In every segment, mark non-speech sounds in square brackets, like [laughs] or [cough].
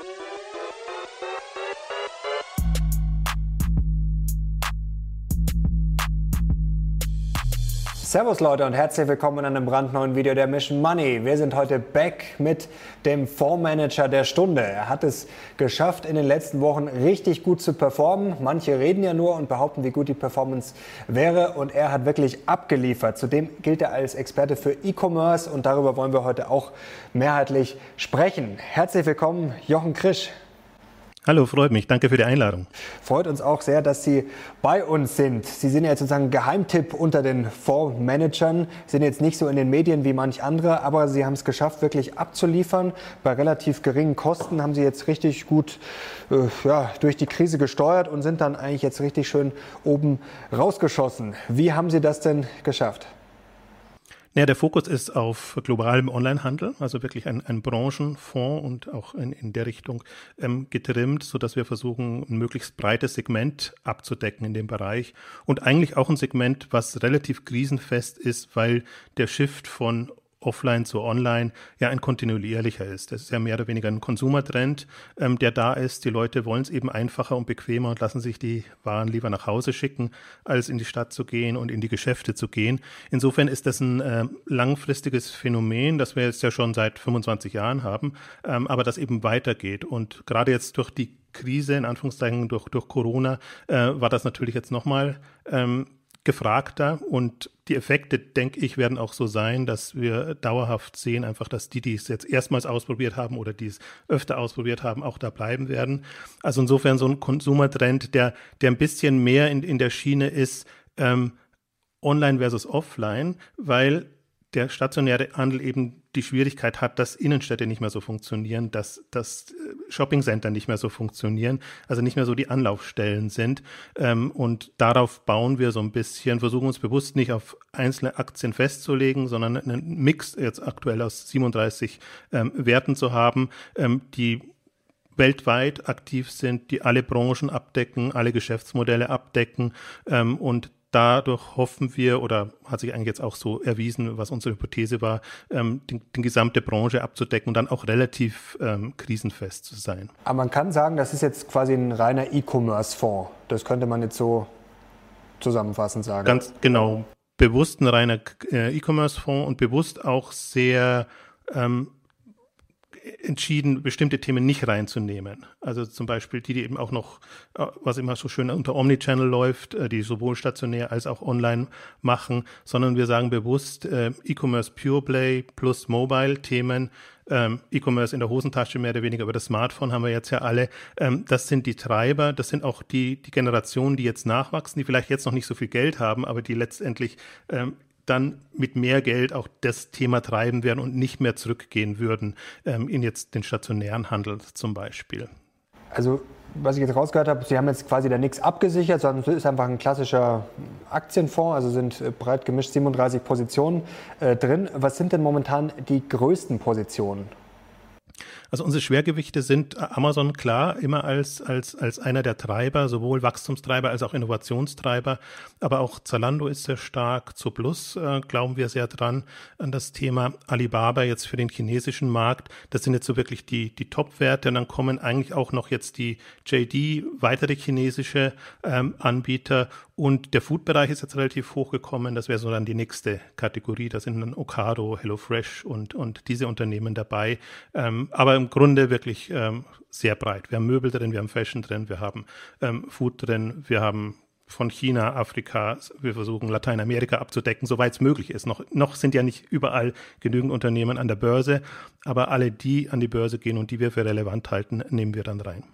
thank you Servus Leute und herzlich willkommen in einem brandneuen Video der Mission Money. Wir sind heute back mit dem Fondsmanager der Stunde. Er hat es geschafft, in den letzten Wochen richtig gut zu performen. Manche reden ja nur und behaupten, wie gut die Performance wäre und er hat wirklich abgeliefert. Zudem gilt er als Experte für E-Commerce und darüber wollen wir heute auch mehrheitlich sprechen. Herzlich willkommen, Jochen Krisch. Hallo, freut mich. Danke für die Einladung. Freut uns auch sehr, dass Sie bei uns sind. Sie sind ja jetzt sozusagen Geheimtipp unter den Fondsmanagern, sind jetzt nicht so in den Medien wie manch andere, aber Sie haben es geschafft, wirklich abzuliefern. Bei relativ geringen Kosten haben Sie jetzt richtig gut äh, ja, durch die Krise gesteuert und sind dann eigentlich jetzt richtig schön oben rausgeschossen. Wie haben Sie das denn geschafft? Ja, der Fokus ist auf globalem Onlinehandel, also wirklich ein, ein Branchenfonds und auch in, in der Richtung ähm, getrimmt, so dass wir versuchen, ein möglichst breites Segment abzudecken in dem Bereich und eigentlich auch ein Segment, was relativ krisenfest ist, weil der Shift von offline zu online ja ein kontinuierlicher ist. Das ist ja mehr oder weniger ein Konsumertrend, ähm, der da ist. Die Leute wollen es eben einfacher und bequemer und lassen sich die Waren lieber nach Hause schicken, als in die Stadt zu gehen und in die Geschäfte zu gehen. Insofern ist das ein äh, langfristiges Phänomen, das wir jetzt ja schon seit 25 Jahren haben, ähm, aber das eben weitergeht. Und gerade jetzt durch die Krise, in Anführungszeichen durch, durch Corona, äh, war das natürlich jetzt nochmal ähm, gefragter und die Effekte, denke ich, werden auch so sein, dass wir dauerhaft sehen, einfach, dass die, die es jetzt erstmals ausprobiert haben oder die es öfter ausprobiert haben, auch da bleiben werden. Also insofern so ein Konsumertrend, der, der ein bisschen mehr in, in der Schiene ist, ähm, online versus offline, weil der stationäre Handel eben die Schwierigkeit hat, dass Innenstädte nicht mehr so funktionieren, dass, dass äh, Shoppingcenter nicht mehr so funktionieren, also nicht mehr so die Anlaufstellen sind. Ähm, und darauf bauen wir so ein bisschen, versuchen uns bewusst nicht auf einzelne Aktien festzulegen, sondern einen Mix jetzt aktuell aus 37 ähm, Werten zu haben, ähm, die weltweit aktiv sind, die alle Branchen abdecken, alle Geschäftsmodelle abdecken ähm, und dadurch hoffen wir, oder hat sich eigentlich jetzt auch so erwiesen, was unsere Hypothese war, ähm, die, die gesamte Branche abzudecken und dann auch relativ ähm, krisenfest zu sein. Aber man kann sagen, das ist jetzt quasi ein reiner E-Commerce-Fonds. Das könnte man jetzt so zusammenfassend sagen. Ganz genau. Bewusst ein reiner äh, E-Commerce-Fonds und bewusst auch sehr ähm, entschieden, bestimmte Themen nicht reinzunehmen. Also zum Beispiel die, die eben auch noch, äh, was immer so schön unter Omnichannel läuft, äh, die sowohl stationär als auch online machen, sondern wir sagen bewusst äh, E-Commerce Pure Play plus Mobile Themen, ähm, E-Commerce in der Hosentasche mehr oder weniger über das Smartphone haben wir jetzt ja alle. Ähm, das sind die Treiber, das sind auch die, die Generationen, die jetzt nachwachsen, die vielleicht jetzt noch nicht so viel Geld haben, aber die letztendlich ähm, dann mit mehr Geld auch das Thema treiben werden und nicht mehr zurückgehen würden ähm, in jetzt den stationären Handel zum Beispiel. Also was ich jetzt rausgehört habe, Sie haben jetzt quasi da nichts abgesichert, sondern es ist einfach ein klassischer Aktienfonds, also sind äh, breit gemischt 37 Positionen äh, drin. Was sind denn momentan die größten Positionen? Also unsere Schwergewichte sind Amazon klar immer als, als, als einer der Treiber, sowohl Wachstumstreiber als auch Innovationstreiber. Aber auch Zalando ist sehr stark. Zu Plus äh, glauben wir sehr dran an das Thema Alibaba jetzt für den chinesischen Markt. Das sind jetzt so wirklich die, die Top-Werte. Und dann kommen eigentlich auch noch jetzt die JD, weitere chinesische ähm, Anbieter und der Food-Bereich ist jetzt relativ hochgekommen. Das wäre so dann die nächste Kategorie. Da sind dann Ocado, HelloFresh und, und diese Unternehmen dabei. Ähm, aber im Grunde wirklich ähm, sehr breit. Wir haben Möbel drin, wir haben Fashion drin, wir haben ähm, Food drin, wir haben von China, Afrika, wir versuchen Lateinamerika abzudecken, soweit es möglich ist. Noch, noch sind ja nicht überall genügend Unternehmen an der Börse, aber alle, die an die Börse gehen und die wir für relevant halten, nehmen wir dann rein.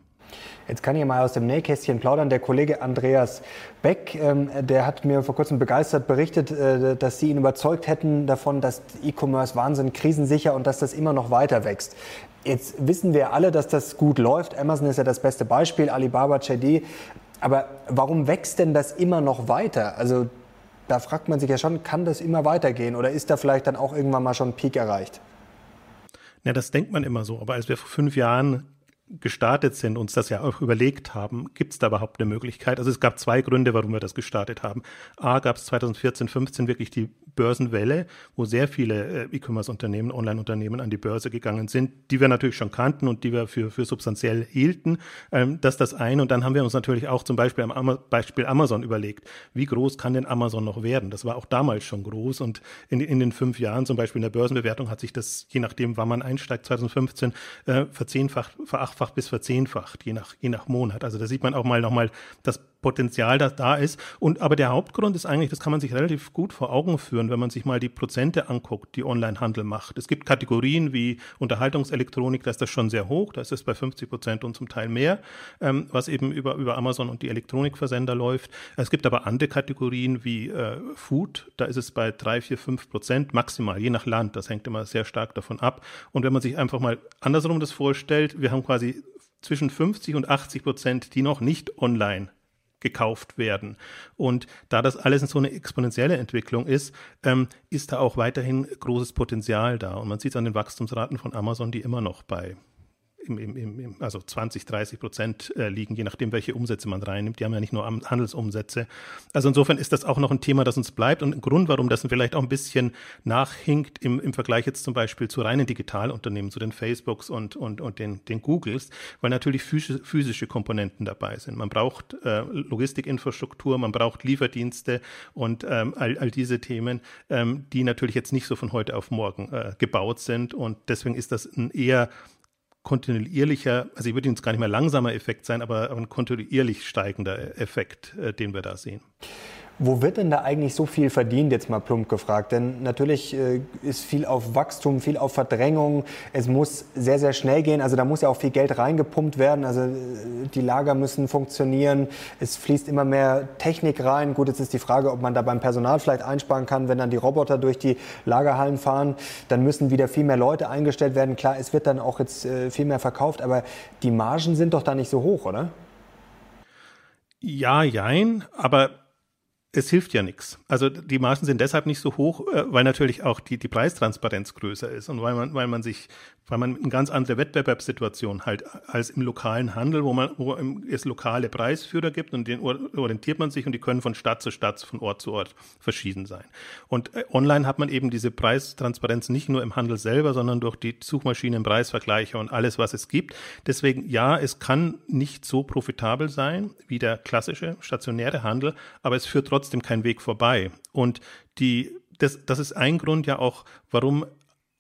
Jetzt kann ich mal aus dem Nähkästchen plaudern. Der Kollege Andreas Beck, ähm, der hat mir vor kurzem begeistert berichtet, äh, dass Sie ihn überzeugt hätten davon, dass E-Commerce Wahnsinn krisensicher und dass das immer noch weiter wächst. Jetzt wissen wir alle, dass das gut läuft. Amazon ist ja das beste Beispiel, Alibaba, JD. Aber warum wächst denn das immer noch weiter? Also da fragt man sich ja schon, kann das immer weitergehen oder ist da vielleicht dann auch irgendwann mal schon ein Peak erreicht? Ja, das denkt man immer so. Aber als wir vor fünf Jahren gestartet sind, uns das ja auch überlegt haben, gibt es da überhaupt eine Möglichkeit? Also es gab zwei Gründe, warum wir das gestartet haben. A, gab es 2014, 15 wirklich die Börsenwelle, wo sehr viele äh, E-Commerce-Unternehmen, Online-Unternehmen an die Börse gegangen sind, die wir natürlich schon kannten und die wir für, für substanziell hielten. Ähm, das das eine. Und dann haben wir uns natürlich auch zum Beispiel am Beispiel Amazon überlegt, wie groß kann denn Amazon noch werden? Das war auch damals schon groß und in, in den fünf Jahren, zum Beispiel in der Börsenbewertung, hat sich das, je nachdem, wann man einsteigt, 2015, äh, verzehnfacht, verachtfacht bis verzehnfacht, je nach, je nach Monat. Also da sieht man auch mal nochmal das Potenzial, das da ist. Und aber der Hauptgrund ist eigentlich, das kann man sich relativ gut vor Augen führen, wenn man sich mal die Prozente anguckt, die Onlinehandel macht. Es gibt Kategorien wie Unterhaltungselektronik, da ist das schon sehr hoch, da ist es bei 50 Prozent und zum Teil mehr, ähm, was eben über, über Amazon und die Elektronikversender läuft. Es gibt aber andere Kategorien wie äh, Food, da ist es bei 3, 4, 5 Prozent maximal, je nach Land. Das hängt immer sehr stark davon ab. Und wenn man sich einfach mal andersrum das vorstellt, wir haben quasi zwischen 50 und 80 Prozent, die noch nicht online gekauft werden. Und da das alles so eine exponentielle Entwicklung ist, ähm, ist da auch weiterhin großes Potenzial da. Und man sieht es an den Wachstumsraten von Amazon, die immer noch bei im, im, im, also 20, 30 Prozent äh, liegen, je nachdem, welche Umsätze man reinnimmt. Die haben ja nicht nur Handelsumsätze. Also insofern ist das auch noch ein Thema, das uns bleibt und ein Grund, warum das vielleicht auch ein bisschen nachhinkt im, im Vergleich jetzt zum Beispiel zu reinen Digitalunternehmen, zu den Facebooks und, und, und den, den Googles, weil natürlich physische, physische Komponenten dabei sind. Man braucht äh, Logistikinfrastruktur, man braucht Lieferdienste und ähm, all, all diese Themen, ähm, die natürlich jetzt nicht so von heute auf morgen äh, gebaut sind. Und deswegen ist das ein eher kontinuierlicher, also ich würde jetzt gar nicht mehr langsamer Effekt sein, aber ein kontinuierlich steigender Effekt, äh, den wir da sehen. Wo wird denn da eigentlich so viel verdient, jetzt mal plump gefragt? Denn natürlich äh, ist viel auf Wachstum, viel auf Verdrängung. Es muss sehr, sehr schnell gehen. Also da muss ja auch viel Geld reingepumpt werden. Also äh, die Lager müssen funktionieren. Es fließt immer mehr Technik rein. Gut, jetzt ist die Frage, ob man da beim Personal vielleicht einsparen kann, wenn dann die Roboter durch die Lagerhallen fahren. Dann müssen wieder viel mehr Leute eingestellt werden. Klar, es wird dann auch jetzt äh, viel mehr verkauft, aber die Margen sind doch da nicht so hoch, oder? Ja, jein, aber es hilft ja nichts. Also die Margen sind deshalb nicht so hoch, äh, weil natürlich auch die, die Preistransparenz größer ist und weil man, weil man sich, weil man eine ganz andere Wettbewerbssituation halt als im lokalen Handel, wo man, wo es lokale Preisführer gibt und den orientiert man sich und die können von Stadt zu Stadt, von Ort zu Ort verschieden sein. Und äh, online hat man eben diese Preistransparenz nicht nur im Handel selber, sondern durch die Suchmaschinen, Preisvergleiche und alles, was es gibt. Deswegen ja, es kann nicht so profitabel sein wie der klassische stationäre Handel, aber es führt trotzdem trotzdem kein Weg vorbei. Und die, das, das ist ein Grund ja auch, warum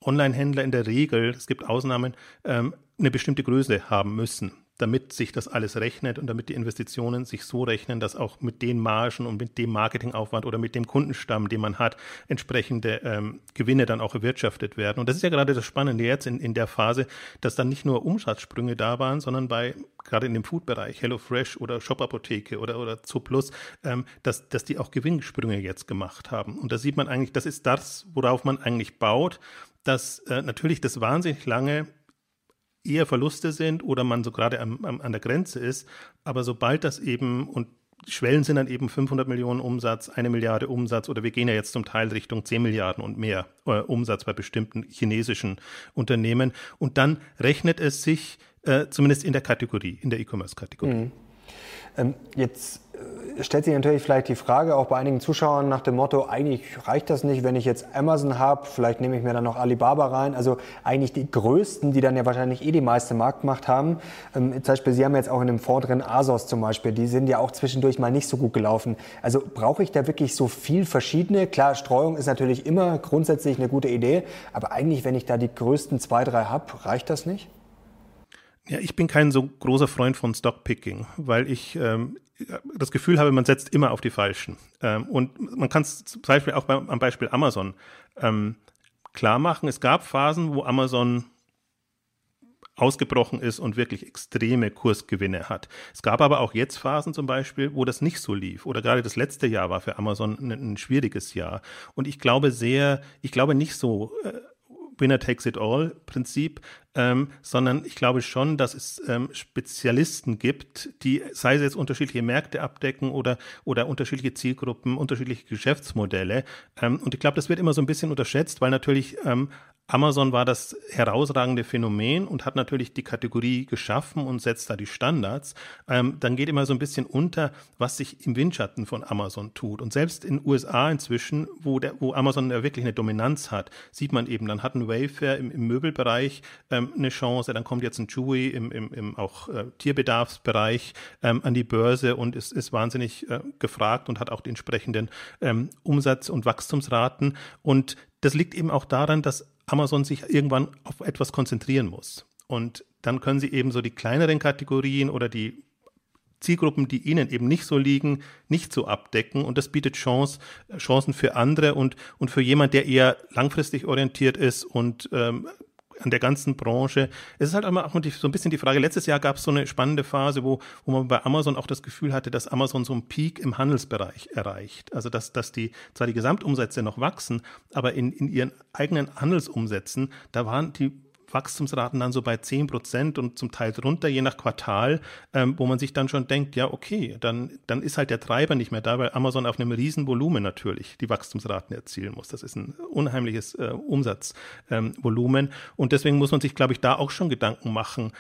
Online-Händler in der Regel, es gibt Ausnahmen, ähm, eine bestimmte Größe haben müssen damit sich das alles rechnet und damit die Investitionen sich so rechnen, dass auch mit den Margen und mit dem Marketingaufwand oder mit dem Kundenstamm, den man hat, entsprechende ähm, Gewinne dann auch erwirtschaftet werden. Und das ist ja gerade das Spannende jetzt in, in der Phase, dass dann nicht nur Umsatzsprünge da waren, sondern bei gerade in dem Food-Bereich, HelloFresh oder Shop-Apotheke oder, oder Zooplus, ähm, dass, dass die auch Gewinnsprünge jetzt gemacht haben. Und da sieht man eigentlich, das ist das, worauf man eigentlich baut, dass äh, natürlich das wahnsinnig lange eher Verluste sind oder man so gerade am, am, an der Grenze ist. Aber sobald das eben und Schwellen sind dann eben 500 Millionen Umsatz, eine Milliarde Umsatz oder wir gehen ja jetzt zum Teil Richtung 10 Milliarden und mehr äh, Umsatz bei bestimmten chinesischen Unternehmen. Und dann rechnet es sich äh, zumindest in der Kategorie, in der E-Commerce-Kategorie. Mhm. Ähm, jetzt äh, stellt sich natürlich vielleicht die Frage auch bei einigen Zuschauern nach dem Motto, eigentlich reicht das nicht, wenn ich jetzt Amazon habe, vielleicht nehme ich mir dann noch Alibaba rein. Also eigentlich die größten, die dann ja wahrscheinlich eh die meiste Marktmacht haben. Ähm, zum Beispiel, Sie haben jetzt auch in dem Fonds drin Asos zum Beispiel, die sind ja auch zwischendurch mal nicht so gut gelaufen. Also brauche ich da wirklich so viel verschiedene? Klar, Streuung ist natürlich immer grundsätzlich eine gute Idee, aber eigentlich, wenn ich da die größten zwei, drei habe, reicht das nicht? Ja, ich bin kein so großer Freund von Stockpicking, weil ich ähm, das Gefühl habe, man setzt immer auf die Falschen. Ähm, und man kann es zum Beispiel auch beim, am Beispiel Amazon ähm, klar machen. Es gab Phasen, wo Amazon ausgebrochen ist und wirklich extreme Kursgewinne hat. Es gab aber auch jetzt Phasen zum Beispiel, wo das nicht so lief. Oder gerade das letzte Jahr war für Amazon ein, ein schwieriges Jahr. Und ich glaube sehr, ich glaube nicht so. Äh, Winner takes it all Prinzip, ähm, sondern ich glaube schon, dass es ähm, Spezialisten gibt, die, sei es jetzt unterschiedliche Märkte abdecken oder, oder unterschiedliche Zielgruppen, unterschiedliche Geschäftsmodelle. Ähm, und ich glaube, das wird immer so ein bisschen unterschätzt, weil natürlich ähm, Amazon war das herausragende Phänomen und hat natürlich die Kategorie geschaffen und setzt da die Standards. Ähm, dann geht immer so ein bisschen unter, was sich im Windschatten von Amazon tut. Und selbst in USA inzwischen, wo, der, wo Amazon ja wirklich eine Dominanz hat, sieht man eben, dann hat ein Wayfair im, im Möbelbereich ähm, eine Chance, dann kommt jetzt ein Chewy im, im, im auch äh, Tierbedarfsbereich ähm, an die Börse und ist, ist wahnsinnig äh, gefragt und hat auch die entsprechenden ähm, Umsatz- und Wachstumsraten. Und das liegt eben auch daran, dass Amazon sich irgendwann auf etwas konzentrieren muss. Und dann können sie eben so die kleineren Kategorien oder die Zielgruppen, die ihnen eben nicht so liegen, nicht so abdecken. Und das bietet Chance, Chancen für andere und, und für jemand, der eher langfristig orientiert ist und ähm, an der ganzen Branche. Es ist halt immer auch so ein bisschen die Frage, letztes Jahr gab es so eine spannende Phase, wo, wo man bei Amazon auch das Gefühl hatte, dass Amazon so einen Peak im Handelsbereich erreicht. Also dass, dass die zwar die Gesamtumsätze noch wachsen, aber in, in ihren eigenen Handelsumsätzen, da waren die Wachstumsraten dann so bei 10 Prozent und zum Teil drunter, je nach Quartal, ähm, wo man sich dann schon denkt, ja, okay, dann, dann ist halt der Treiber nicht mehr da, weil Amazon auf einem riesen Volumen natürlich die Wachstumsraten erzielen muss. Das ist ein unheimliches äh, Umsatzvolumen. Ähm, und deswegen muss man sich, glaube ich, da auch schon Gedanken machen,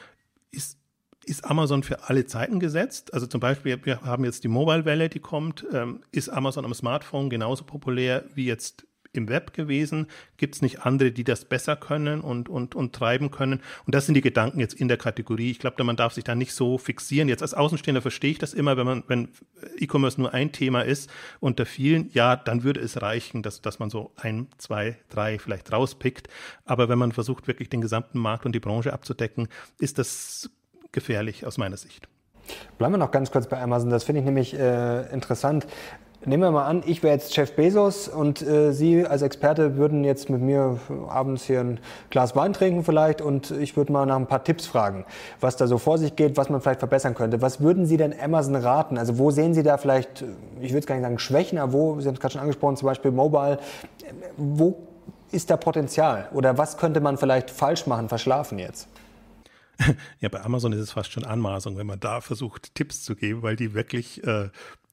ist ist Amazon für alle Zeiten gesetzt? Also zum Beispiel, wir haben jetzt die Mobile-Welle, die kommt. Ähm, ist Amazon am Smartphone genauso populär wie jetzt im Web gewesen? Gibt es nicht andere, die das besser können und, und, und treiben können? Und das sind die Gedanken jetzt in der Kategorie. Ich glaube, man darf sich da nicht so fixieren. Jetzt als Außenstehender verstehe ich das immer, wenn man, wenn E-Commerce nur ein Thema ist unter vielen, ja, dann würde es reichen, dass, dass man so ein, zwei, drei vielleicht rauspickt. Aber wenn man versucht, wirklich den gesamten Markt und die Branche abzudecken, ist das gefährlich aus meiner Sicht. Bleiben wir noch ganz kurz bei Amazon. Das finde ich nämlich äh, interessant. Nehmen wir mal an, ich wäre jetzt Jeff Bezos und äh, Sie als Experte würden jetzt mit mir abends hier ein Glas Wein trinken vielleicht und ich würde mal nach ein paar Tipps fragen, was da so vor sich geht, was man vielleicht verbessern könnte. Was würden Sie denn Amazon raten? Also wo sehen Sie da vielleicht, ich würde es gar nicht sagen Schwächen, aber wo, Sie haben es gerade schon angesprochen, zum Beispiel Mobile, wo ist da Potenzial oder was könnte man vielleicht falsch machen, verschlafen jetzt? [laughs] Ja, bei Amazon ist es fast schon Anmaßung, wenn man da versucht, Tipps zu geben, weil die wirklich äh,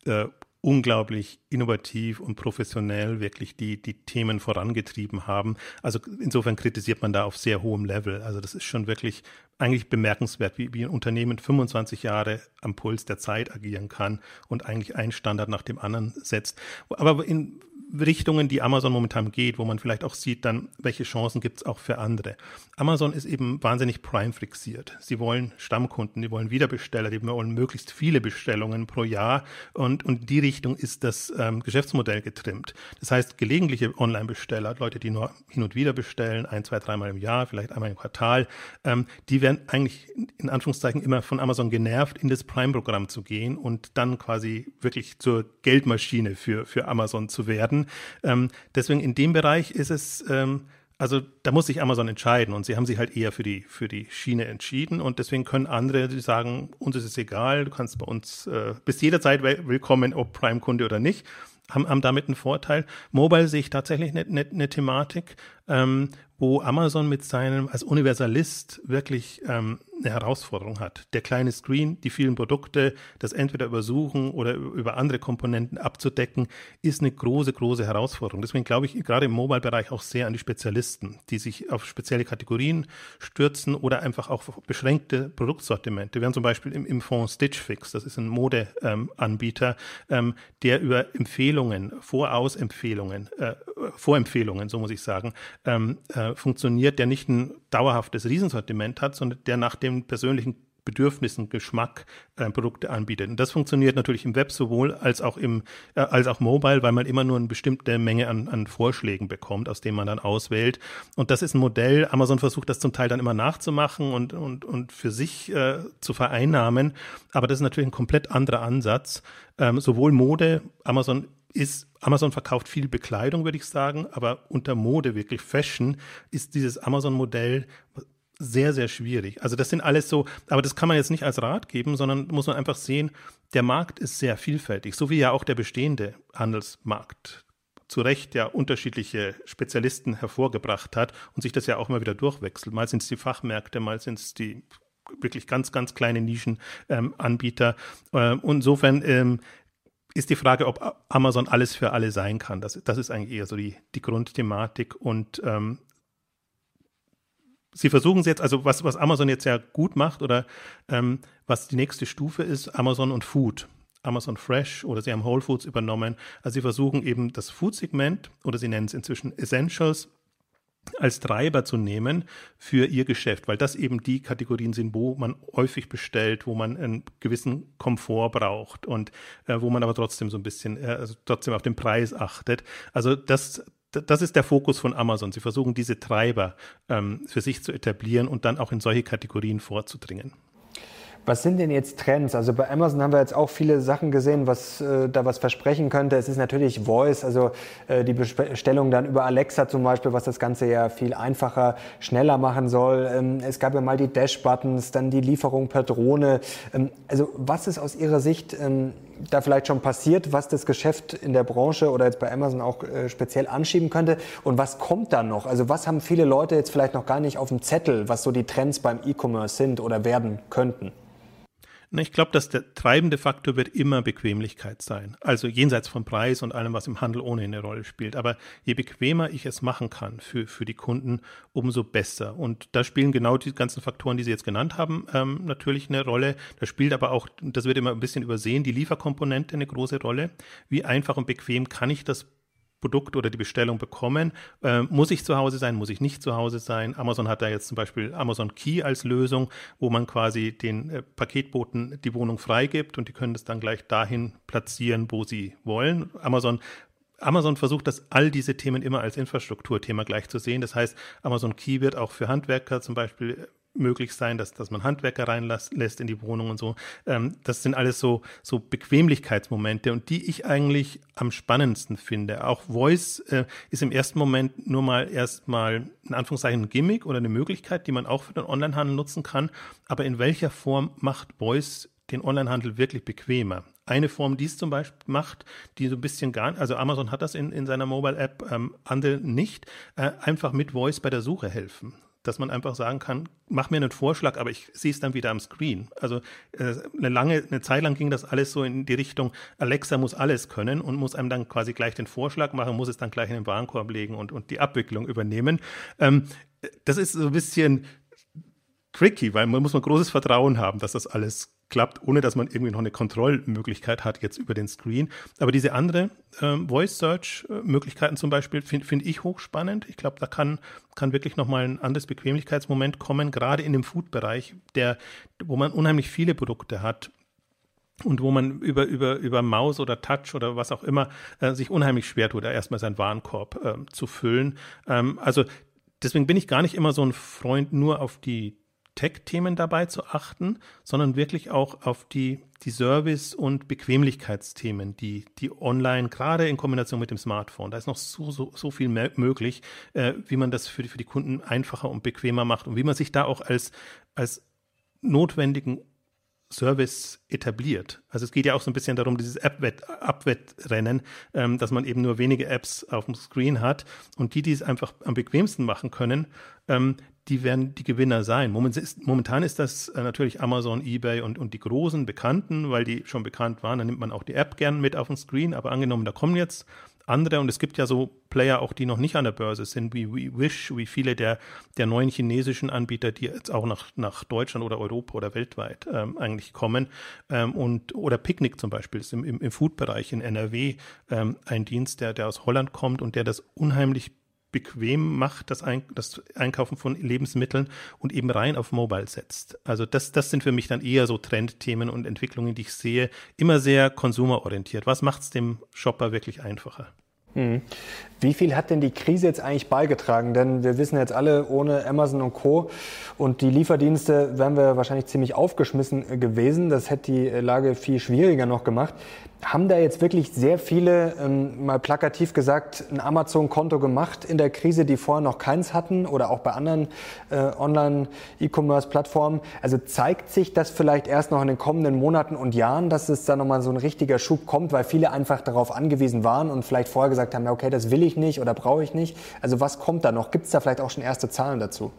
äh, unglaublich innovativ und professionell wirklich die, die Themen vorangetrieben haben. Also insofern kritisiert man da auf sehr hohem Level. Also das ist schon wirklich eigentlich bemerkenswert, wie, wie ein Unternehmen 25 Jahre am Puls der Zeit agieren kann und eigentlich einen Standard nach dem anderen setzt. Aber in, Richtungen, die Amazon momentan geht, wo man vielleicht auch sieht, dann, welche Chancen gibt es auch für andere. Amazon ist eben wahnsinnig Prime-fixiert. Sie wollen Stammkunden, die wollen Wiederbesteller, die wollen möglichst viele Bestellungen pro Jahr und, und die Richtung ist das ähm, Geschäftsmodell getrimmt. Das heißt, gelegentliche Online-Besteller, Leute, die nur hin und wieder bestellen, ein, zwei, dreimal im Jahr, vielleicht einmal im Quartal, ähm, die werden eigentlich in Anführungszeichen immer von Amazon genervt, in das Prime-Programm zu gehen und dann quasi wirklich zur Geldmaschine für, für Amazon zu werden. Ähm, deswegen in dem Bereich ist es, ähm, also da muss sich Amazon entscheiden und sie haben sich halt eher für die, für die Schiene entschieden und deswegen können andere, sagen, uns ist es egal, du kannst bei uns, äh, bist jederzeit willkommen, ob Prime-Kunde oder nicht haben, haben damit einen Vorteil. Mobile sehe ich tatsächlich eine, eine, eine Thematik, ähm, wo Amazon mit seinem als Universalist wirklich ähm, eine Herausforderung hat. Der kleine Screen, die vielen Produkte, das entweder über Suchen oder über andere Komponenten abzudecken, ist eine große, große Herausforderung. Deswegen glaube ich gerade im Mobile-Bereich auch sehr an die Spezialisten, die sich auf spezielle Kategorien stürzen oder einfach auch beschränkte Produktsortimente. Wir haben zum Beispiel im, im Fonds Stitch Fix, das ist ein Modeanbieter, ähm, der über Empfehlungen, Vorausempfehlungen, äh, Vorempfehlungen, so muss ich sagen, ähm, äh, funktioniert, der nicht ein dauerhaftes Riesensortiment hat, sondern der nach den persönlichen Bedürfnissen, Geschmack äh, Produkte anbietet. Und das funktioniert natürlich im Web sowohl als auch im äh, als auch mobile, weil man immer nur eine bestimmte Menge an, an Vorschlägen bekommt, aus denen man dann auswählt. Und das ist ein Modell. Amazon versucht das zum Teil dann immer nachzumachen und und und für sich äh, zu vereinnahmen. Aber das ist natürlich ein komplett anderer Ansatz. Ähm, sowohl Mode, Amazon ist Amazon verkauft viel Bekleidung, würde ich sagen, aber unter Mode, wirklich Fashion, ist dieses Amazon-Modell sehr, sehr schwierig. Also das sind alles so, aber das kann man jetzt nicht als Rat geben, sondern muss man einfach sehen, der Markt ist sehr vielfältig, so wie ja auch der bestehende Handelsmarkt zu Recht ja unterschiedliche Spezialisten hervorgebracht hat und sich das ja auch immer wieder durchwechselt. Mal sind es die Fachmärkte, mal sind es die wirklich ganz, ganz kleine Nischenanbieter. Ähm, äh, insofern ähm, ist die Frage, ob Amazon alles für alle sein kann. Das, das ist eigentlich eher so die, die Grundthematik. Und ähm, sie versuchen es jetzt, also was, was Amazon jetzt ja gut macht oder ähm, was die nächste Stufe ist, Amazon und Food. Amazon Fresh oder sie haben Whole Foods übernommen. Also sie versuchen eben das Food-Segment oder sie nennen es inzwischen Essentials als Treiber zu nehmen für ihr Geschäft, weil das eben die Kategorien sind, wo man häufig bestellt, wo man einen gewissen Komfort braucht und äh, wo man aber trotzdem so ein bisschen, äh, also trotzdem auf den Preis achtet. Also das, das ist der Fokus von Amazon. Sie versuchen diese Treiber ähm, für sich zu etablieren und dann auch in solche Kategorien vorzudringen. Was sind denn jetzt Trends? Also bei Amazon haben wir jetzt auch viele Sachen gesehen, was äh, da was versprechen könnte. Es ist natürlich Voice, also äh, die Bestellung dann über Alexa zum Beispiel, was das Ganze ja viel einfacher, schneller machen soll. Ähm, es gab ja mal die Dash-Buttons, dann die Lieferung per Drohne. Ähm, also was ist aus Ihrer Sicht ähm, da vielleicht schon passiert, was das Geschäft in der Branche oder jetzt bei Amazon auch äh, speziell anschieben könnte? Und was kommt dann noch? Also was haben viele Leute jetzt vielleicht noch gar nicht auf dem Zettel, was so die Trends beim E-Commerce sind oder werden könnten? Ich glaube, dass der treibende Faktor wird immer Bequemlichkeit sein. Also jenseits von Preis und allem, was im Handel ohnehin eine Rolle spielt. Aber je bequemer ich es machen kann für, für die Kunden, umso besser. Und da spielen genau die ganzen Faktoren, die Sie jetzt genannt haben, ähm, natürlich eine Rolle. Da spielt aber auch, das wird immer ein bisschen übersehen, die Lieferkomponente eine große Rolle. Wie einfach und bequem kann ich das Produkt oder die Bestellung bekommen. Äh, muss ich zu Hause sein, muss ich nicht zu Hause sein? Amazon hat da jetzt zum Beispiel Amazon Key als Lösung, wo man quasi den äh, Paketboten die Wohnung freigibt und die können das dann gleich dahin platzieren, wo sie wollen. Amazon Amazon versucht, das all diese Themen immer als Infrastrukturthema gleich zu sehen. Das heißt, Amazon Key wird auch für Handwerker zum Beispiel möglich sein, dass, dass man Handwerker reinlässt in die Wohnung und so. Ähm, das sind alles so, so Bequemlichkeitsmomente und die ich eigentlich am spannendsten finde. Auch Voice äh, ist im ersten Moment nur mal erstmal in Anführungszeichen ein Gimmick oder eine Möglichkeit, die man auch für den Onlinehandel nutzen kann. Aber in welcher Form macht Voice den Onlinehandel wirklich bequemer? Eine Form, die es zum Beispiel macht, die so ein bisschen gar, also Amazon hat das in, in seiner Mobile App, ähm, andere nicht, äh, einfach mit Voice bei der Suche helfen dass man einfach sagen kann, mach mir einen Vorschlag, aber ich sehe es dann wieder am Screen. Also äh, eine lange, eine Zeit lang ging das alles so in die Richtung, Alexa muss alles können und muss einem dann quasi gleich den Vorschlag machen, muss es dann gleich in den Warenkorb legen und, und die Abwicklung übernehmen. Ähm, das ist so ein bisschen tricky, weil man muss man großes Vertrauen haben, dass das alles klappt, ohne dass man irgendwie noch eine Kontrollmöglichkeit hat jetzt über den Screen. Aber diese andere ähm, Voice Search Möglichkeiten zum Beispiel finde find ich hochspannend. Ich glaube, da kann, kann wirklich nochmal ein anderes Bequemlichkeitsmoment kommen, gerade in dem Food-Bereich, der, wo man unheimlich viele Produkte hat und wo man über, über, über Maus oder Touch oder was auch immer äh, sich unheimlich schwer tut, da erstmal seinen Warenkorb äh, zu füllen. Ähm, also deswegen bin ich gar nicht immer so ein Freund nur auf die Tech-Themen dabei zu achten, sondern wirklich auch auf die, die Service- und Bequemlichkeitsthemen, die, die online, gerade in Kombination mit dem Smartphone, da ist noch so, so, so viel möglich, äh, wie man das für die, für die Kunden einfacher und bequemer macht und wie man sich da auch als, als notwendigen Service etabliert. Also es geht ja auch so ein bisschen darum, dieses App-Abwettrennen, ähm, dass man eben nur wenige Apps auf dem Screen hat und die, die es einfach am bequemsten machen können, ähm, die werden die Gewinner sein. Momentan ist das äh, natürlich Amazon, eBay und, und die großen Bekannten, weil die schon bekannt waren. Dann nimmt man auch die App gern mit auf den Screen. Aber angenommen, da kommen jetzt andere und es gibt ja so Player auch, die noch nicht an der Börse sind, wie, wie Wish, wie viele der, der neuen chinesischen Anbieter, die jetzt auch nach, nach Deutschland oder Europa oder weltweit ähm, eigentlich kommen. Ähm, und, oder Picnic zum Beispiel ist im, im, im Food-Bereich in NRW ähm, ein Dienst, der, der aus Holland kommt und der das unheimlich bequem macht, das, Ein das Einkaufen von Lebensmitteln und eben rein auf Mobile setzt. Also das, das sind für mich dann eher so Trendthemen und Entwicklungen, die ich sehe, immer sehr konsumerorientiert. Was macht es dem Shopper wirklich einfacher? Hm. Wie viel hat denn die Krise jetzt eigentlich beigetragen? Denn wir wissen jetzt alle, ohne Amazon und Co. und die Lieferdienste wären wir wahrscheinlich ziemlich aufgeschmissen gewesen. Das hätte die Lage viel schwieriger noch gemacht. Haben da jetzt wirklich sehr viele, ähm, mal plakativ gesagt, ein Amazon-Konto gemacht in der Krise, die vorher noch keins hatten oder auch bei anderen äh, Online-E-Commerce-Plattformen? Also zeigt sich das vielleicht erst noch in den kommenden Monaten und Jahren, dass es da nochmal so ein richtiger Schub kommt, weil viele einfach darauf angewiesen waren und vielleicht vorher gesagt haben, okay, das will ich nicht oder brauche ich nicht. Also was kommt da noch? Gibt es da vielleicht auch schon erste Zahlen dazu?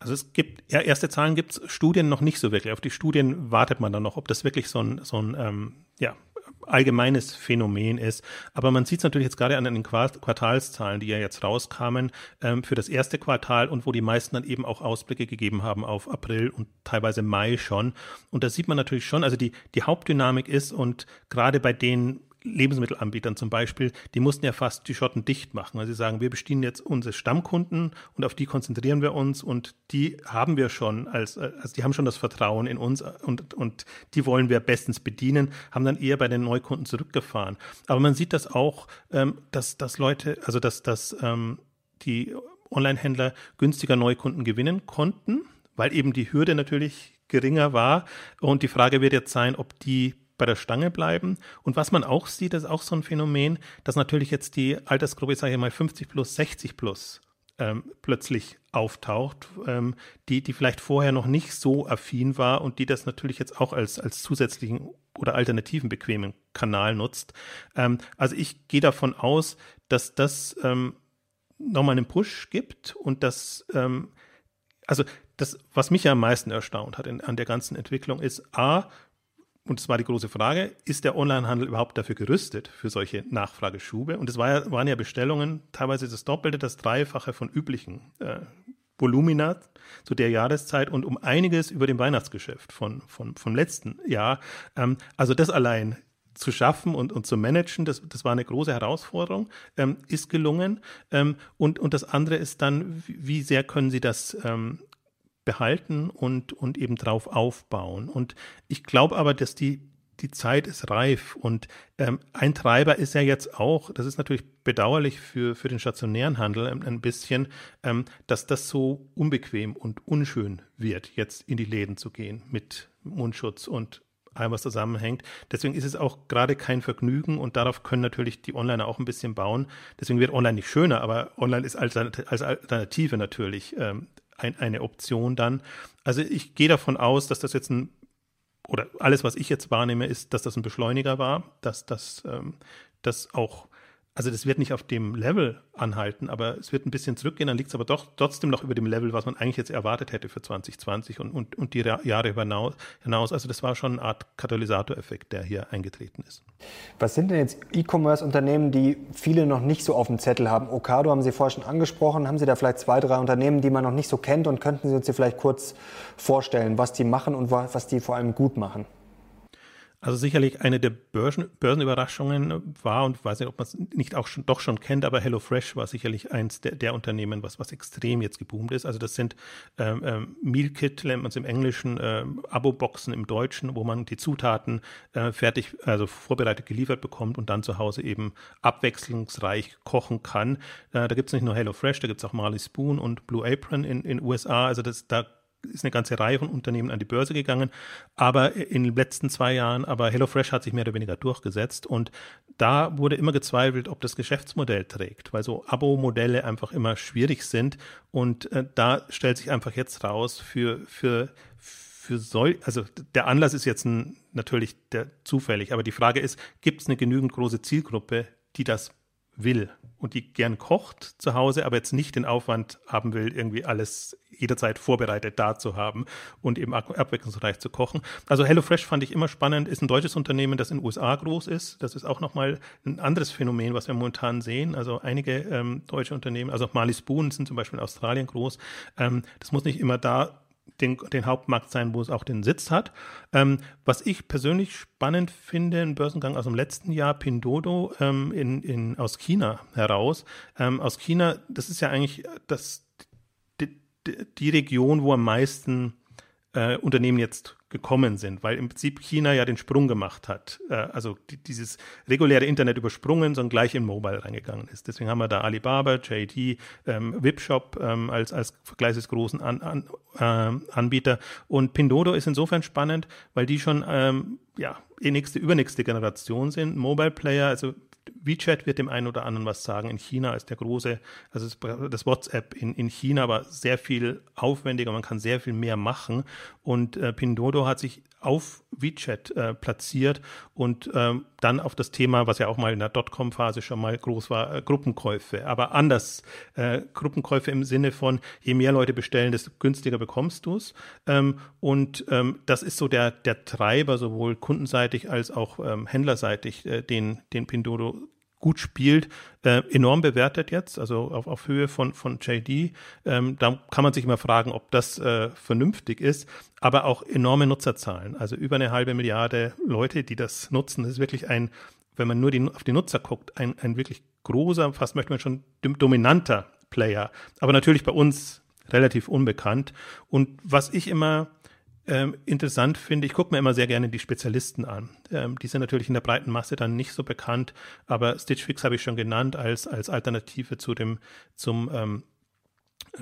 Also es gibt, ja, erste Zahlen gibt es, Studien noch nicht so wirklich. Auf die Studien wartet man dann noch, ob das wirklich so ein, so ein ähm, ja, allgemeines Phänomen ist. Aber man sieht es natürlich jetzt gerade an den Quartalszahlen, die ja jetzt rauskamen ähm, für das erste Quartal und wo die meisten dann eben auch Ausblicke gegeben haben auf April und teilweise Mai schon. Und da sieht man natürlich schon, also die, die Hauptdynamik ist und gerade bei den Lebensmittelanbietern zum Beispiel, die mussten ja fast die Schotten dicht machen. Also sie sagen, wir bestiehen jetzt unsere Stammkunden und auf die konzentrieren wir uns und die haben wir schon als, also die haben schon das Vertrauen in uns und, und die wollen wir bestens bedienen, haben dann eher bei den Neukunden zurückgefahren. Aber man sieht das auch, ähm, dass, dass Leute, also dass, dass ähm, die Online-Händler günstiger Neukunden gewinnen konnten, weil eben die Hürde natürlich geringer war. Und die Frage wird jetzt sein, ob die bei der Stange bleiben. Und was man auch sieht, ist auch so ein Phänomen, dass natürlich jetzt die Altersgruppe, sage ich mal 50 plus, 60 plus ähm, plötzlich auftaucht, ähm, die, die vielleicht vorher noch nicht so affin war und die das natürlich jetzt auch als, als zusätzlichen oder alternativen bequemen Kanal nutzt. Ähm, also ich gehe davon aus, dass das ähm, nochmal einen Push gibt und dass, ähm, also das, was mich ja am meisten erstaunt hat in, an der ganzen Entwicklung, ist A, und es war die große Frage, ist der Onlinehandel überhaupt dafür gerüstet, für solche Nachfrageschube? Und es war ja, waren ja Bestellungen, teilweise das Doppelte, das Dreifache von üblichen äh, Volumina zu der Jahreszeit und um einiges über dem Weihnachtsgeschäft von, von, vom letzten Jahr. Ähm, also das allein zu schaffen und, und zu managen, das, das war eine große Herausforderung, ähm, ist gelungen. Ähm, und, und das andere ist dann, wie sehr können Sie das ähm, behalten und, und eben drauf aufbauen. Und ich glaube aber, dass die, die Zeit ist reif und ähm, ein Treiber ist ja jetzt auch, das ist natürlich bedauerlich für, für den stationären Handel ein, ein bisschen, ähm, dass das so unbequem und unschön wird, jetzt in die Läden zu gehen mit Mundschutz und allem, was zusammenhängt. Deswegen ist es auch gerade kein Vergnügen und darauf können natürlich die Onliner auch ein bisschen bauen. Deswegen wird online nicht schöner, aber online ist als Alternative natürlich ähm, ein, eine Option dann. Also ich gehe davon aus, dass das jetzt ein, oder alles, was ich jetzt wahrnehme, ist, dass das ein Beschleuniger war, dass das, ähm, das auch also das wird nicht auf dem Level anhalten, aber es wird ein bisschen zurückgehen, dann liegt es aber doch trotzdem noch über dem Level, was man eigentlich jetzt erwartet hätte für 2020 und, und, und die Jahre hinaus. Also das war schon eine Art Katalysatoreffekt, der hier eingetreten ist. Was sind denn jetzt E-Commerce-Unternehmen, die viele noch nicht so auf dem Zettel haben? Ocado haben Sie vorher schon angesprochen. Haben Sie da vielleicht zwei, drei Unternehmen, die man noch nicht so kennt und könnten Sie uns hier vielleicht kurz vorstellen, was die machen und was die vor allem gut machen? Also sicherlich eine der Börsen, Börsenüberraschungen war und weiß nicht, ob man es nicht auch schon, doch schon kennt, aber HelloFresh war sicherlich eins der, der Unternehmen, was, was extrem jetzt geboomt ist. Also das sind ähm, ähm, Meal Kit, nennt man es im Englischen, ähm, Abo-Boxen im Deutschen, wo man die Zutaten äh, fertig, also vorbereitet geliefert bekommt und dann zu Hause eben abwechslungsreich kochen kann. Äh, da gibt es nicht nur HelloFresh, da gibt es auch Marley Spoon und Blue Apron in den USA. Also das, da ist eine ganze Reihe von Unternehmen an die Börse gegangen, aber in den letzten zwei Jahren, aber HelloFresh hat sich mehr oder weniger durchgesetzt und da wurde immer gezweifelt, ob das Geschäftsmodell trägt, weil so Abo-Modelle einfach immer schwierig sind und äh, da stellt sich einfach jetzt raus für, für, für soll, also der Anlass ist jetzt ein, natürlich der, zufällig, aber die Frage ist, gibt es eine genügend große Zielgruppe, die das will und die gern kocht zu Hause, aber jetzt nicht den Aufwand haben will, irgendwie alles jederzeit vorbereitet da zu haben und eben abwechslungsreich zu kochen. Also HelloFresh fand ich immer spannend, ist ein deutsches Unternehmen, das in den USA groß ist. Das ist auch nochmal ein anderes Phänomen, was wir momentan sehen. Also einige ähm, deutsche Unternehmen, also auch Marley Spoon sind zum Beispiel in Australien groß. Ähm, das muss nicht immer da den, den Hauptmarkt sein, wo es auch den Sitz hat. Ähm, was ich persönlich spannend finde, ein Börsengang aus dem letzten Jahr, Pindodo ähm, in, in, aus China heraus. Ähm, aus China, das ist ja eigentlich das, die, die Region, wo am meisten äh, Unternehmen jetzt gekommen sind, weil im Prinzip China ja den Sprung gemacht hat. Äh, also die, dieses reguläre Internet übersprungen, sondern gleich in Mobile reingegangen ist. Deswegen haben wir da Alibaba, JD, ähm, Webshop ähm, als, als vergleichsgroßen an, an, äh, Anbieter. Und Pindodo ist insofern spannend, weil die schon ähm, ja, eh nächste, übernächste Generation sind. Mobile Player, also WeChat wird dem einen oder anderen was sagen. In China ist der große, also das WhatsApp in, in China war sehr viel aufwendiger, man kann sehr viel mehr machen. Und äh, Pindodo hat sich auf WeChat äh, platziert und ähm, dann auf das Thema, was ja auch mal in der Dotcom-Phase schon mal groß war, äh, Gruppenkäufe. Aber anders, äh, Gruppenkäufe im Sinne von, je mehr Leute bestellen, desto günstiger bekommst du es. Ähm, und ähm, das ist so der, der Treiber, sowohl kundenseitig als auch ähm, händlerseitig, äh, den, den Pindodo gut spielt, äh, enorm bewertet jetzt, also auf, auf Höhe von, von JD. Ähm, da kann man sich mal fragen, ob das äh, vernünftig ist, aber auch enorme Nutzerzahlen. Also über eine halbe Milliarde Leute, die das nutzen. Das ist wirklich ein, wenn man nur die, auf die Nutzer guckt, ein, ein wirklich großer, fast möchte man schon dominanter Player. Aber natürlich bei uns relativ unbekannt. Und was ich immer ähm, interessant finde, ich gucke mir immer sehr gerne die Spezialisten an. Ähm, die sind natürlich in der breiten Masse dann nicht so bekannt, aber Stitch Fix habe ich schon genannt als, als Alternative zu dem, zum ähm,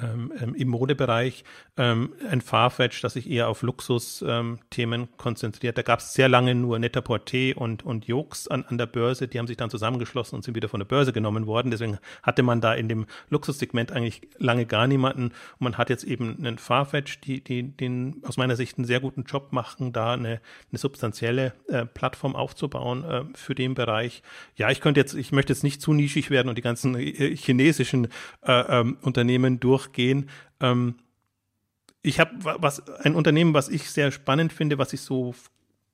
ähm, ähm, im Modebereich ähm, ein Farfetch, das sich eher auf Luxusthemen ähm, konzentriert. Da gab es sehr lange nur Net-a-Porter und, und Jokes an, an der Börse. Die haben sich dann zusammengeschlossen und sind wieder von der Börse genommen worden. Deswegen hatte man da in dem Luxussegment eigentlich lange gar niemanden. Und man hat jetzt eben einen Farfetch, die, die den aus meiner Sicht einen sehr guten Job machen, da eine, eine substanzielle äh, Plattform aufzubauen äh, für den Bereich. Ja, ich könnte jetzt, ich möchte jetzt nicht zu nischig werden und die ganzen äh, chinesischen äh, ähm, Unternehmen durch durchgehen. Ähm, ich habe was ein Unternehmen, was ich sehr spannend finde, was sich so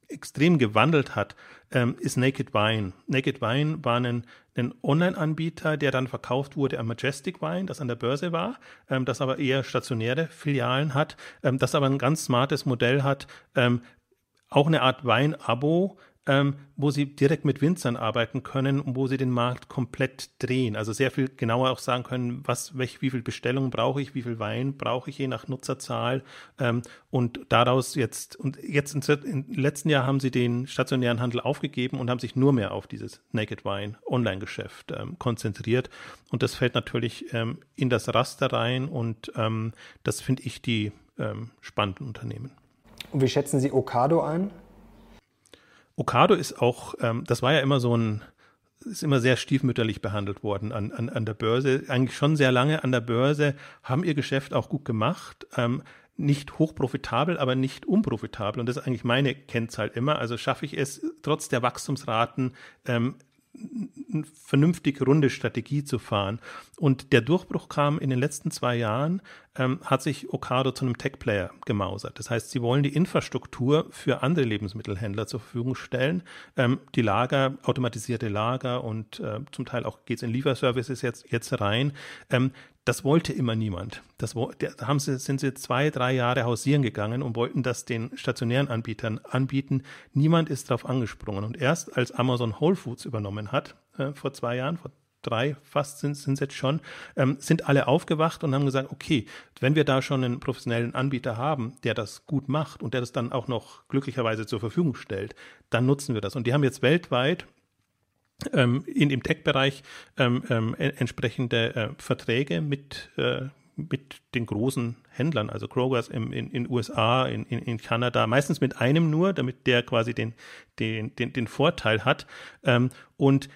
extrem gewandelt hat, ähm, ist Naked Wine. Naked Wine war ein, ein Online-Anbieter, der dann verkauft wurde an Majestic Wine, das an der Börse war, ähm, das aber eher stationäre Filialen hat, ähm, das aber ein ganz smartes Modell hat, ähm, auch eine Art Wein-Abo, ähm, wo sie direkt mit Winzern arbeiten können und wo sie den Markt komplett drehen. Also sehr viel genauer auch sagen können, was, welch, wie viel Bestellungen brauche ich, wie viel Wein brauche ich je nach Nutzerzahl. Ähm, und daraus jetzt, und jetzt im letzten Jahr haben sie den stationären Handel aufgegeben und haben sich nur mehr auf dieses Naked Wine Online-Geschäft ähm, konzentriert. Und das fällt natürlich ähm, in das Raster rein und ähm, das finde ich die ähm, spannenden Unternehmen. Und wie schätzen Sie Okado ein? Okado ist auch, ähm, das war ja immer so ein, ist immer sehr stiefmütterlich behandelt worden an, an, an der Börse. Eigentlich schon sehr lange an der Börse, haben ihr Geschäft auch gut gemacht. Ähm, nicht hochprofitabel, aber nicht unprofitabel. Und das ist eigentlich meine Kennzahl immer. Also schaffe ich es, trotz der Wachstumsraten ähm, eine vernünftig runde Strategie zu fahren. Und der Durchbruch kam in den letzten zwei Jahren, ähm, hat sich Okado zu einem Tech-Player gemausert. Das heißt, sie wollen die Infrastruktur für andere Lebensmittelhändler zur Verfügung stellen. Ähm, die Lager, automatisierte Lager und äh, zum Teil auch geht es in Lieferservices jetzt, jetzt rein. Ähm, das wollte immer niemand. Das, da haben sie, sind sie zwei, drei Jahre hausieren gegangen und wollten das den stationären Anbietern anbieten. Niemand ist darauf angesprungen. Und erst als Amazon Whole Foods übernommen hat, äh, vor zwei Jahren, vor drei fast sind es jetzt schon, ähm, sind alle aufgewacht und haben gesagt, okay, wenn wir da schon einen professionellen Anbieter haben, der das gut macht und der das dann auch noch glücklicherweise zur Verfügung stellt, dann nutzen wir das. Und die haben jetzt weltweit in dem Tech-Bereich ähm, ähm, entsprechende äh, Verträge mit, äh, mit den großen Händlern, also Krogers in, in, in USA, in, in, in Kanada, meistens mit einem nur, damit der quasi den, den, den, den Vorteil hat. Ähm, und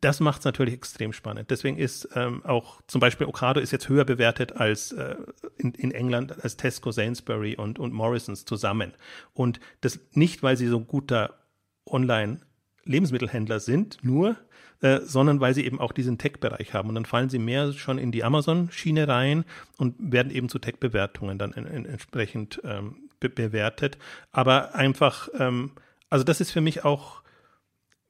das macht es natürlich extrem spannend. Deswegen ist ähm, auch zum Beispiel Ocado ist jetzt höher bewertet als äh, in, in, England als Tesco, Sainsbury und, und Morrisons zusammen. Und das nicht, weil sie so ein guter Online- Lebensmittelhändler sind, nur, äh, sondern weil sie eben auch diesen Tech-Bereich haben. Und dann fallen sie mehr schon in die Amazon-Schiene rein und werden eben zu Tech-Bewertungen dann in, in entsprechend ähm, be bewertet. Aber einfach, ähm, also das ist für mich auch,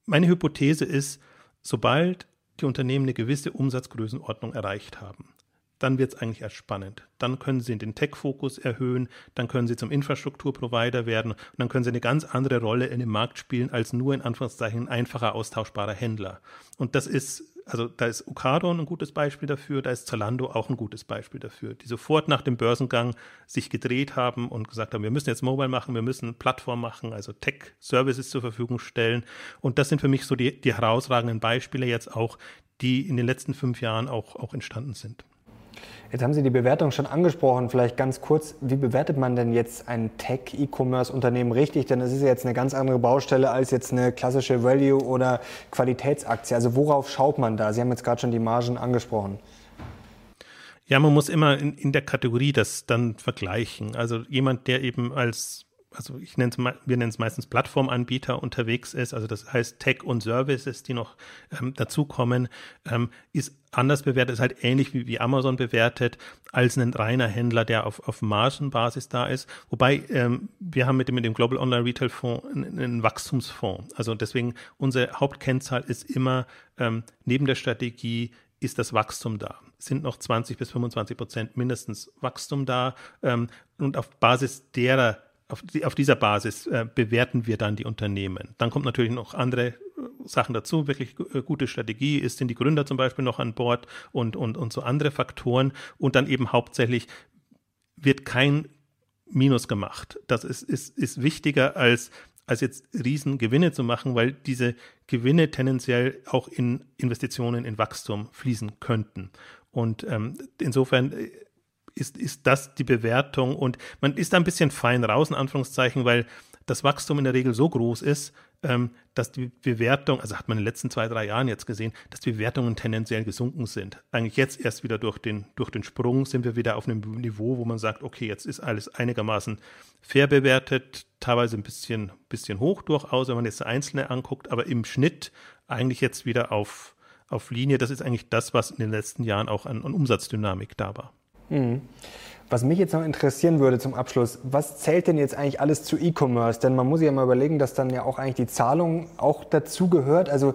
meine Hypothese ist, sobald die Unternehmen eine gewisse Umsatzgrößenordnung erreicht haben, dann wird es eigentlich erst spannend. Dann können Sie den Tech-Fokus erhöhen, dann können Sie zum Infrastrukturprovider werden und dann können Sie eine ganz andere Rolle in dem Markt spielen als nur in Anführungszeichen einfacher austauschbarer Händler. Und das ist, also da ist Ocado ein gutes Beispiel dafür, da ist Zalando auch ein gutes Beispiel dafür, die sofort nach dem Börsengang sich gedreht haben und gesagt haben, wir müssen jetzt Mobile machen, wir müssen Plattform machen, also Tech-Services zur Verfügung stellen. Und das sind für mich so die, die herausragenden Beispiele jetzt auch, die in den letzten fünf Jahren auch, auch entstanden sind. Jetzt haben Sie die Bewertung schon angesprochen. Vielleicht ganz kurz, wie bewertet man denn jetzt ein Tech-E-Commerce-Unternehmen richtig? Denn das ist ja jetzt eine ganz andere Baustelle als jetzt eine klassische Value- oder Qualitätsaktie. Also worauf schaut man da? Sie haben jetzt gerade schon die Margen angesprochen. Ja, man muss immer in, in der Kategorie das dann vergleichen. Also jemand, der eben als also ich nenne es wir nennen es meistens Plattformanbieter unterwegs ist, also das heißt Tech und Services, die noch ähm, dazukommen, ähm, ist anders bewertet, ist halt ähnlich wie, wie Amazon bewertet, als ein reiner Händler, der auf, auf Margenbasis da ist. Wobei ähm, wir haben mit dem, mit dem Global Online Retail Fonds einen, einen Wachstumsfonds. Also deswegen unsere Hauptkennzahl ist immer ähm, neben der Strategie ist das Wachstum da. Sind noch 20 bis 25 Prozent mindestens Wachstum da. Ähm, und auf Basis derer auf, die, auf dieser Basis äh, bewerten wir dann die Unternehmen. Dann kommt natürlich noch andere äh, Sachen dazu, wirklich äh, gute Strategie, ist sind die Gründer zum Beispiel noch an Bord und, und, und so andere Faktoren und dann eben hauptsächlich wird kein Minus gemacht. Das ist, ist, ist wichtiger als, als jetzt Riesengewinne zu machen, weil diese Gewinne tendenziell auch in Investitionen in Wachstum fließen könnten. Und ähm, insofern äh, ist, ist das die Bewertung und man ist da ein bisschen fein raus, in Anführungszeichen, weil das Wachstum in der Regel so groß ist, ähm, dass die Bewertung, also hat man in den letzten zwei, drei Jahren jetzt gesehen, dass die Bewertungen tendenziell gesunken sind. Eigentlich jetzt erst wieder durch den, durch den Sprung sind wir wieder auf einem Niveau, wo man sagt, okay, jetzt ist alles einigermaßen fair bewertet, teilweise ein bisschen, bisschen hoch durchaus, wenn man jetzt einzelne anguckt, aber im Schnitt eigentlich jetzt wieder auf, auf Linie. Das ist eigentlich das, was in den letzten Jahren auch an, an Umsatzdynamik da war. Mhm. Was mich jetzt noch interessieren würde zum Abschluss, was zählt denn jetzt eigentlich alles zu E-Commerce? Denn man muss ja mal überlegen, dass dann ja auch eigentlich die Zahlung auch dazu gehört. Also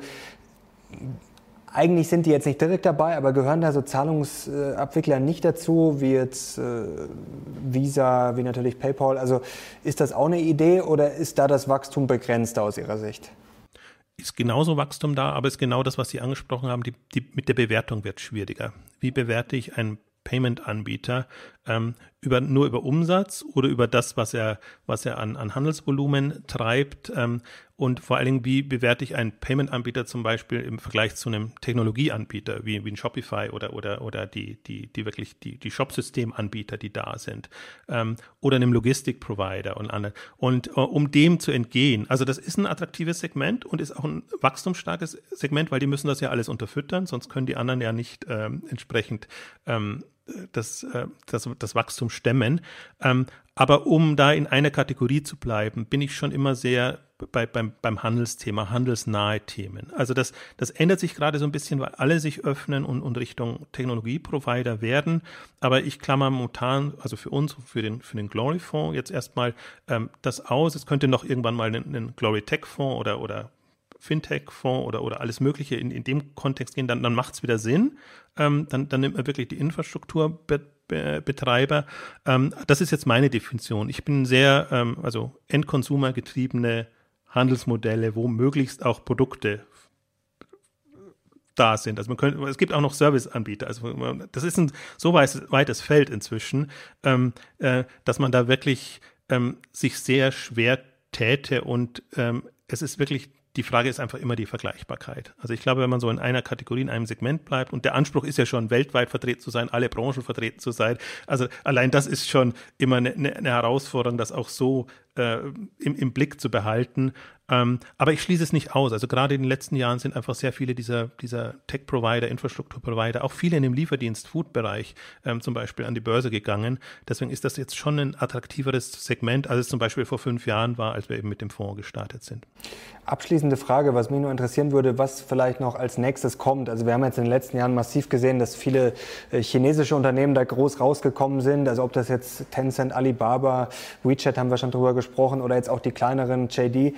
eigentlich sind die jetzt nicht direkt dabei, aber gehören da so Zahlungsabwickler nicht dazu, wie jetzt äh, Visa, wie natürlich PayPal. Also ist das auch eine Idee oder ist da das Wachstum begrenzt aus Ihrer Sicht? Ist genauso Wachstum da, aber ist genau das, was Sie angesprochen haben, die, die, mit der Bewertung wird schwieriger. Wie bewerte ich ein Payment-Anbieter ähm, über, nur über Umsatz oder über das, was er, was er an, an Handelsvolumen treibt. Ähm, und vor allen Dingen, wie bewerte ich einen Payment-Anbieter zum Beispiel im Vergleich zu einem Technologieanbieter wie, wie ein Shopify oder, oder, oder die, die, die wirklich die, die Shop-Systemanbieter, die da sind ähm, oder einem Logistik-Provider und anderen. Und äh, um dem zu entgehen, also das ist ein attraktives Segment und ist auch ein wachstumsstarkes Segment, weil die müssen das ja alles unterfüttern, sonst können die anderen ja nicht ähm, entsprechend ähm, das, äh, das, das Wachstum stemmen. Ähm, aber um da in einer Kategorie zu bleiben, bin ich schon immer sehr bei, beim, beim Handelsthema, handelsnahe Themen. Also das, das ändert sich gerade so ein bisschen, weil alle sich öffnen und, und Richtung Technologieprovider werden. Aber ich klammer momentan, also für uns, für den, für den Glory Fonds jetzt erstmal ähm, das aus. Es könnte noch irgendwann mal einen, einen Glory Tech Fonds oder, oder Fintech-Fonds oder, oder alles Mögliche in, in dem Kontext gehen, dann, dann macht es wieder Sinn. Ähm, dann, dann nimmt man wirklich die Infrastrukturbetreiber. Ähm, das ist jetzt meine Definition. Ich bin sehr, ähm, also Endconsumer getriebene Handelsmodelle, wo möglichst auch Produkte da sind. Also man könnte, es gibt auch noch Serviceanbieter. Also das ist ein so weites Feld inzwischen, ähm, äh, dass man da wirklich ähm, sich sehr schwer täte und ähm, es ist wirklich die Frage ist einfach immer die Vergleichbarkeit. Also ich glaube, wenn man so in einer Kategorie, in einem Segment bleibt und der Anspruch ist ja schon, weltweit vertreten zu sein, alle Branchen vertreten zu sein. Also allein das ist schon immer eine, eine Herausforderung, das auch so äh, im, im Blick zu behalten. Ähm, aber ich schließe es nicht aus. Also gerade in den letzten Jahren sind einfach sehr viele dieser, dieser Tech-Provider, Infrastruktur-Provider, auch viele in dem Lieferdienst-Food-Bereich ähm, zum Beispiel an die Börse gegangen. Deswegen ist das jetzt schon ein attraktiveres Segment, als es zum Beispiel vor fünf Jahren war, als wir eben mit dem Fonds gestartet sind. Abschließende Frage, was mich nur interessieren würde, was vielleicht noch als nächstes kommt. Also wir haben jetzt in den letzten Jahren massiv gesehen, dass viele äh, chinesische Unternehmen da groß rausgekommen sind. Also ob das jetzt Tencent, Alibaba, WeChat haben wir schon drüber gesprochen oder jetzt auch die kleineren JD.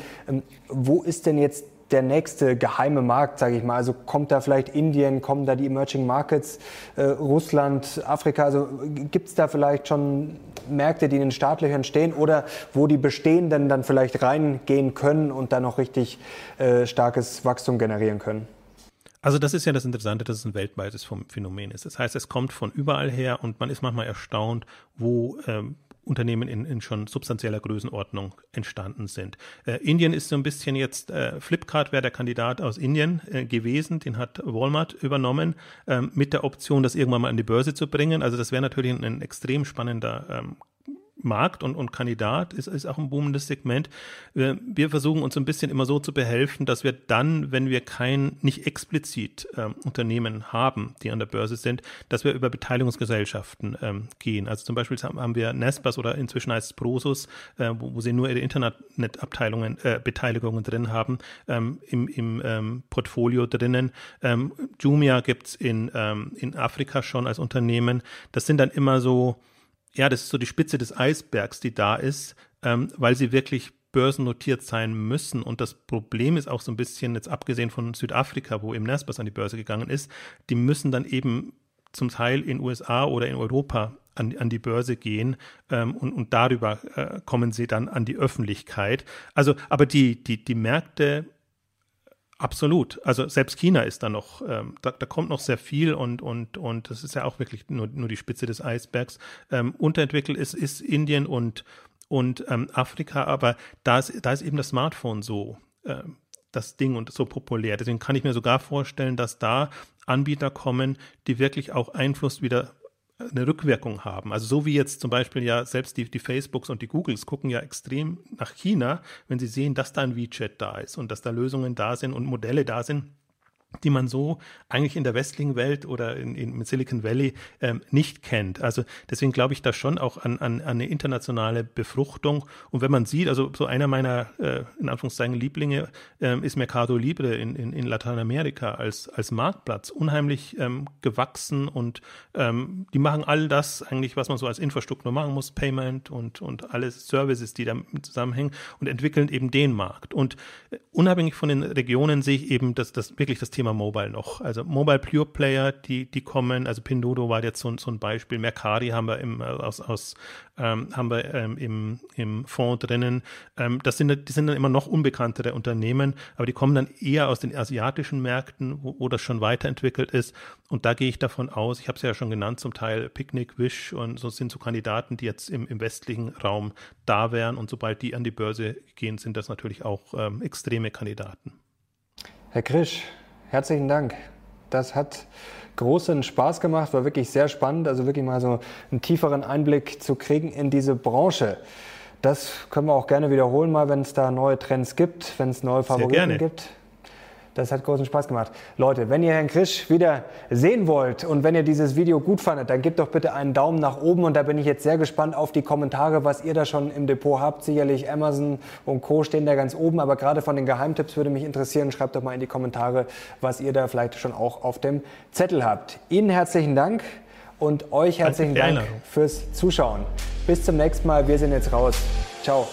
Wo ist denn jetzt der nächste geheime Markt, sage ich mal? Also kommt da vielleicht Indien, kommen da die Emerging Markets, äh, Russland, Afrika? Also gibt es da vielleicht schon Märkte, die in den Startlöchern stehen oder wo die bestehenden dann vielleicht reingehen können und dann noch richtig äh, starkes Wachstum generieren können? Also das ist ja das Interessante, dass es ein weltweites Phänomen ist. Das heißt, es kommt von überall her und man ist manchmal erstaunt, wo ähm, Unternehmen in, in schon substanzieller Größenordnung entstanden sind. Äh, Indien ist so ein bisschen jetzt, äh, Flipkart wäre der Kandidat aus Indien äh, gewesen, den hat Walmart übernommen, ähm, mit der Option, das irgendwann mal an die Börse zu bringen. Also das wäre natürlich ein, ein extrem spannender ähm, Markt und, und Kandidat ist, ist auch ein boomendes Segment. Wir, wir versuchen uns ein bisschen immer so zu behelfen, dass wir dann, wenn wir kein, nicht explizit ähm, Unternehmen haben, die an der Börse sind, dass wir über Beteiligungsgesellschaften ähm, gehen. Also zum Beispiel haben wir Nespas oder inzwischen heißt es Prosus, äh, wo, wo, sie nur ihre Internetabteilungen, äh, Beteiligungen drin haben, ähm, im, im ähm, Portfolio drinnen. Ähm, Jumia gibt's in, ähm, in Afrika schon als Unternehmen. Das sind dann immer so, ja, das ist so die Spitze des Eisbergs, die da ist, ähm, weil sie wirklich börsennotiert sein müssen. Und das Problem ist auch so ein bisschen, jetzt abgesehen von Südafrika, wo eben Nasdaq an die Börse gegangen ist, die müssen dann eben zum Teil in USA oder in Europa an, an die Börse gehen ähm, und, und darüber äh, kommen sie dann an die Öffentlichkeit. Also, aber die, die, die Märkte Absolut. Also selbst China ist da noch, ähm, da, da, kommt noch sehr viel und, und, und das ist ja auch wirklich nur, nur die Spitze des Eisbergs. Ähm, unterentwickelt ist, ist Indien und, und ähm, Afrika, aber da ist, da ist eben das Smartphone so ähm, das Ding und so populär. Deswegen kann ich mir sogar vorstellen, dass da Anbieter kommen, die wirklich auch Einfluss wieder eine Rückwirkung haben. Also so wie jetzt zum Beispiel ja selbst die, die Facebooks und die Googles gucken ja extrem nach China, wenn sie sehen, dass da ein WeChat da ist und dass da Lösungen da sind und Modelle da sind, die man so eigentlich in der westlichen Welt oder in, in Silicon Valley ähm, nicht kennt. Also deswegen glaube ich da schon auch an, an, an eine internationale Befruchtung. Und wenn man sieht, also so einer meiner äh, in Anführungszeichen Lieblinge ähm, ist Mercado Libre in, in, in Lateinamerika als, als Marktplatz unheimlich ähm, gewachsen und ähm, die machen all das eigentlich, was man so als Infrastruktur machen muss, Payment und, und alle Services, die damit zusammenhängen und entwickeln eben den Markt. Und äh, unabhängig von den Regionen sehe ich eben, dass das wirklich das Thema Thema Mobile noch. Also Mobile Pure Player, die, die kommen, also Pindodo war jetzt so, so ein Beispiel, Mercari haben wir im, aus, aus ähm, haben wir ähm, im, im Fonds drinnen. Ähm, das sind, die sind dann immer noch unbekanntere Unternehmen, aber die kommen dann eher aus den asiatischen Märkten, wo, wo das schon weiterentwickelt ist. Und da gehe ich davon aus, ich habe es ja schon genannt, zum Teil Picnic, Wish und so sind so Kandidaten, die jetzt im, im westlichen Raum da wären. Und sobald die an die Börse gehen, sind das natürlich auch ähm, extreme Kandidaten. Herr Krisch, herzlichen Dank. Das hat großen Spaß gemacht, war wirklich sehr spannend, also wirklich mal so einen tieferen Einblick zu kriegen in diese Branche. Das können wir auch gerne wiederholen, mal wenn es da neue Trends gibt, wenn es neue Favoriten gibt. Das hat großen Spaß gemacht. Leute, wenn ihr Herrn Krisch wieder sehen wollt und wenn ihr dieses Video gut fandet, dann gebt doch bitte einen Daumen nach oben und da bin ich jetzt sehr gespannt auf die Kommentare, was ihr da schon im Depot habt. Sicherlich Amazon und Co. stehen da ganz oben, aber gerade von den Geheimtipps würde mich interessieren. Schreibt doch mal in die Kommentare, was ihr da vielleicht schon auch auf dem Zettel habt. Ihnen herzlichen Dank und euch herzlichen Dank fürs Zuschauen. Bis zum nächsten Mal. Wir sind jetzt raus. Ciao.